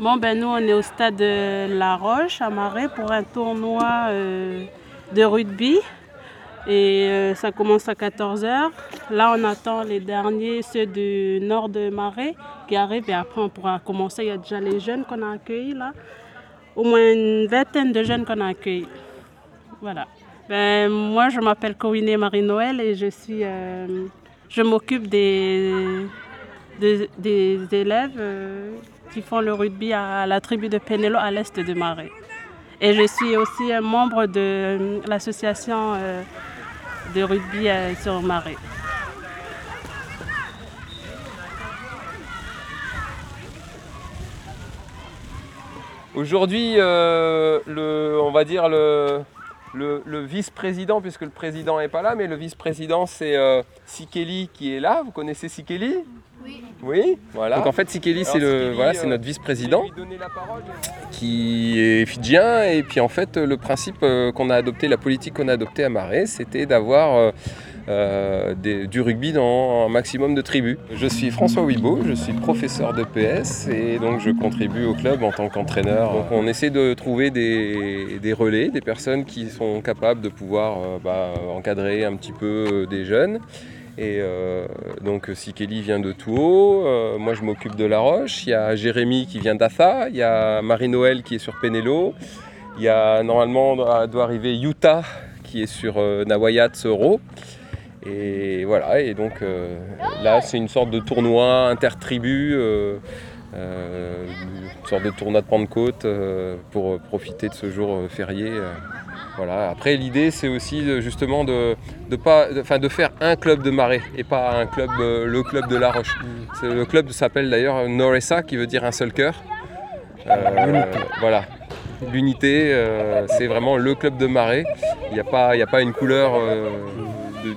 Bon, ben nous, on est au stade de La Roche à Marais pour un tournoi euh, de rugby. Et euh, ça commence à 14h. Là, on attend les derniers, ceux du nord de Marais, qui arrivent. Et après, on pourra commencer. Il y a déjà les jeunes qu'on a accueillis là. Au moins une vingtaine de jeunes qu'on a accueillis. Voilà. Ben, moi, je m'appelle Corinne Marie-Noël et je suis, euh, je m'occupe des, des, élèves euh, qui font le rugby à la tribu de Penelo à l'est de Marais. Et je suis aussi un membre de euh, l'association euh, de rugby sur Marais. Aujourd'hui, le, on va dire le, le- vice-président, puisque le président n'est pas là, mais le vice-président c'est Sikeli qui est là. Vous connaissez Sikeli? Oui. Oui, voilà. Donc en fait, Sikeli, c'est le, voilà, euh, c'est notre vice-président qui est fidjien. Et puis en fait, le principe euh, qu'on a adopté, la politique qu'on a adoptée à Marais, c'était d'avoir euh, euh, des- du rugby dans un maximum de tribus. Je suis François Wibo, je suis professeur de PS et donc je contribue au club en tant qu'entraîneur. Donc on essaie de trouver des, des relais, des personnes qui sont capables de pouvoir euh, bah, encadrer un petit peu euh, des jeunes. Et euh, donc si Kelly vient de Touhou, euh, moi je m'occupe de La Roche, il y a Jérémy qui vient d'Atha, il y a Marie-Noël qui est sur Penelo, il y a normalement doit, arriver Utah qui est sur euh, Nawayat. Et voilà, et donc euh, là c'est une sorte de tournoi intertribu, une sorte de tournoi de Pentecôte pour profiter de ce jour férié. Voilà. Après l'idée c'est aussi de- justement de, de, pas, de, faire un club de marée et pas un club, euh, le club de La Roche. Le club s'appelle d'ailleurs Noressa qui veut dire un seul cœur. Euh, voilà. L'unité, euh, c'est vraiment le club de marée. Il n'y a, pas- y a pas une couleur euh,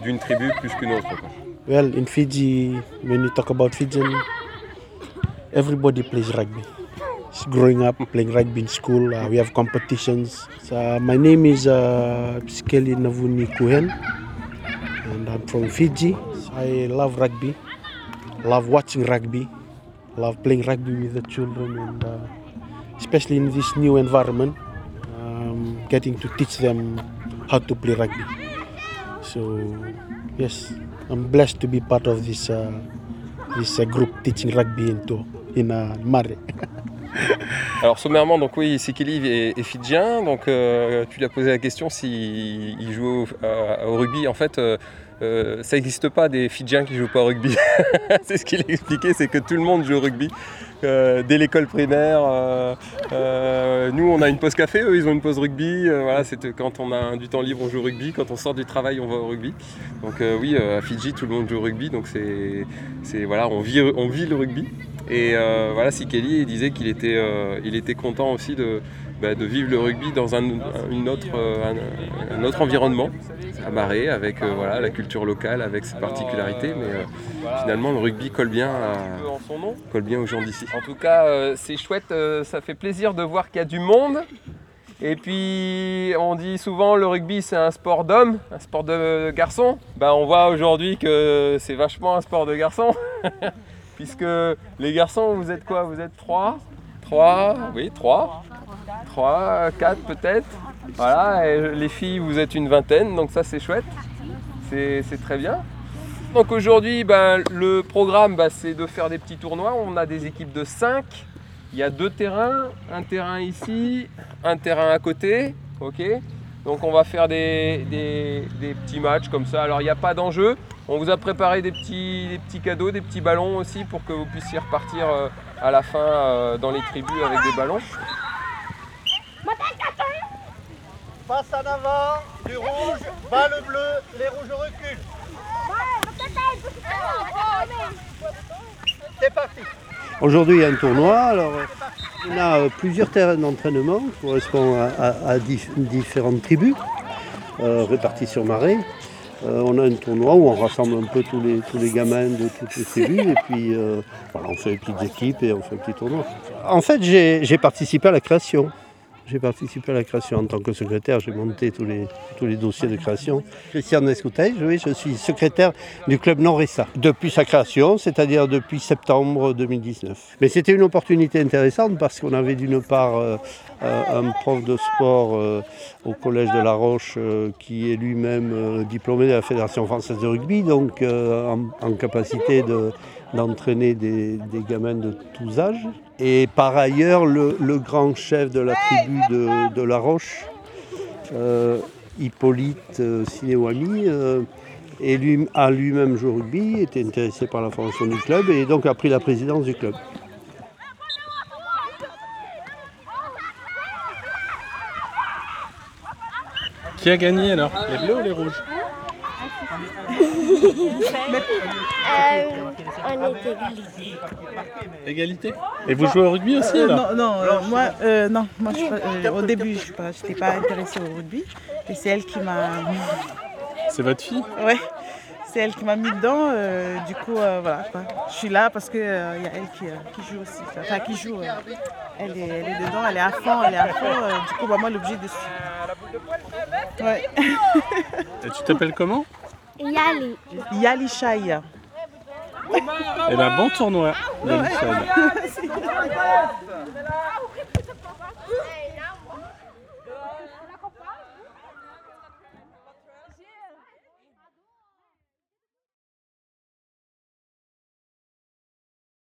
d'une tribu plus qu'une autre. quoi. Well, in Fiji, when you talk about Fijian, everybody plays rugby. Growing up playing rugby in school, uh, we have competitions. So my name is uh, Navuni Kuhen, and I'm from Fiji. I love rugby, love watching rugby, love playing rugby with the children, and uh, especially in this new environment, um, getting to teach them how to play rugby. So yes, I'm blessed to be part of this uh, this uh, group teaching rugby into in uh, Mare. Alors sommairement, donc oui, Sikili est, fidjien. Donc euh, tu lui as posé la question s'il il joue au, euh, au rugby. En fait, euh, euh, ça n'existe pas des Fidjiens qui jouent pas au rugby. c'est ce qu'il a expliqué, c'est que tout le monde joue au rugby. Dès l'école primaire, nous on a une pause café, eux ils ont une pause rugby. Voilà, c'est quand on a du temps libre on joue au rugby, quand on sort du travail on va au rugby. Donc oui, à Fidji tout le monde joue au rugby, donc c'est, voilà, on vit le rugby. Et euh, voilà, Sikeli disait qu'il était, euh, il était content aussi de, bah, de vivre le rugby dans un, une autre, euh, un, un autre environnement, à Marais, avec voilà, la culture locale, avec ses particularités. Mais finalement, le rugby colle bien, à, colle bien aux gens d'ici. En tout cas, c'est chouette, ça fait plaisir de voir qu'il y a du monde. Et puis, on dit souvent le rugby c'est un sport d'homme, un sport de garçon. Ben, on voit aujourd'hui que c'est vachement un sport de garçon. Puisque les garçons, vous êtes quoi? Vous êtes 3 3 Oui, 3 3, 4 peut-être. Voilà, les filles, vous êtes une vingtaine, donc ça c'est chouette. C'est très bien. Donc aujourd'hui, ben, le programme, ben, c'est de faire des petits tournois. On a des équipes de 5. Il y a deux terrains, un terrain ici, un terrain à côté. Donc on va faire des, des- des petits matchs comme ça. Alors il n'y a pas d'enjeu. On vous a préparé des petits, des petits cadeaux, des petits ballons aussi pour que vous puissiez repartir euh, à la fin euh, dans les tribus avec des ballons. Passe en avant, du rouge, bas le bleu, les rouges reculent. C'est parti. Aujourd'hui, il y a un tournoi. Alors, euh, on a euh, plusieurs terrains d'entraînement qui correspondent à, à- à dif- différentes tribus euh, réparties sur Marais. Euh, on a un tournoi où on rassemble un peu tous les, gamins de toutes les tribus et puis euh, on fait des petites équipes et on fait un petit tournoi. En fait, j'ai participé à la création J'ai participé à la création en tant que secrétaire, j'ai monté tous les, tous les dossiers de création. Christian Escoutej, oui, je suis secrétaire du club Noressa depuis sa création, c'est-à-dire depuis septembre 2019. Mais c'était une opportunité intéressante parce qu'on avait d'une part euh, euh, un prof de sport euh, au collège de La Roche qui est lui-même diplômé de la Fédération française de rugby, donc en capacité de d'entraîner des, gamins de tous âges. Et par ailleurs, le, grand chef de la tribu de, La Roche, euh, Hippolyte euh, Sinewami, euh, a lui-même joué au rugby, était intéressé par la formation du club et donc a pris la présidence du club. Qui a gagné alors? Les bleus ou les rouges? On est égalisés. Égalité Et vous jouez au rugby aussi Euh, alors non, non, euh, moi, euh, non, moi je suis pas- euh, au début, je n'étais pas, intéressée au rugby. Et c'est elle qui m'a. C'est votre fille Ouais, c'est elle qui m'a mis dedans. euh, du coup, euh, voilà. quoi. Je suis là parce qu'il y a elle qui, euh, qui joue aussi. Enfin, qui joue. euh, elle, est, elle est dedans, elle est à fond, elle est à fond. euh, du coup, bah, moi, l'objet de. Ouais. Et tu t'appelles comment? Yali. Yali Shaya. Et ben bon tournoi.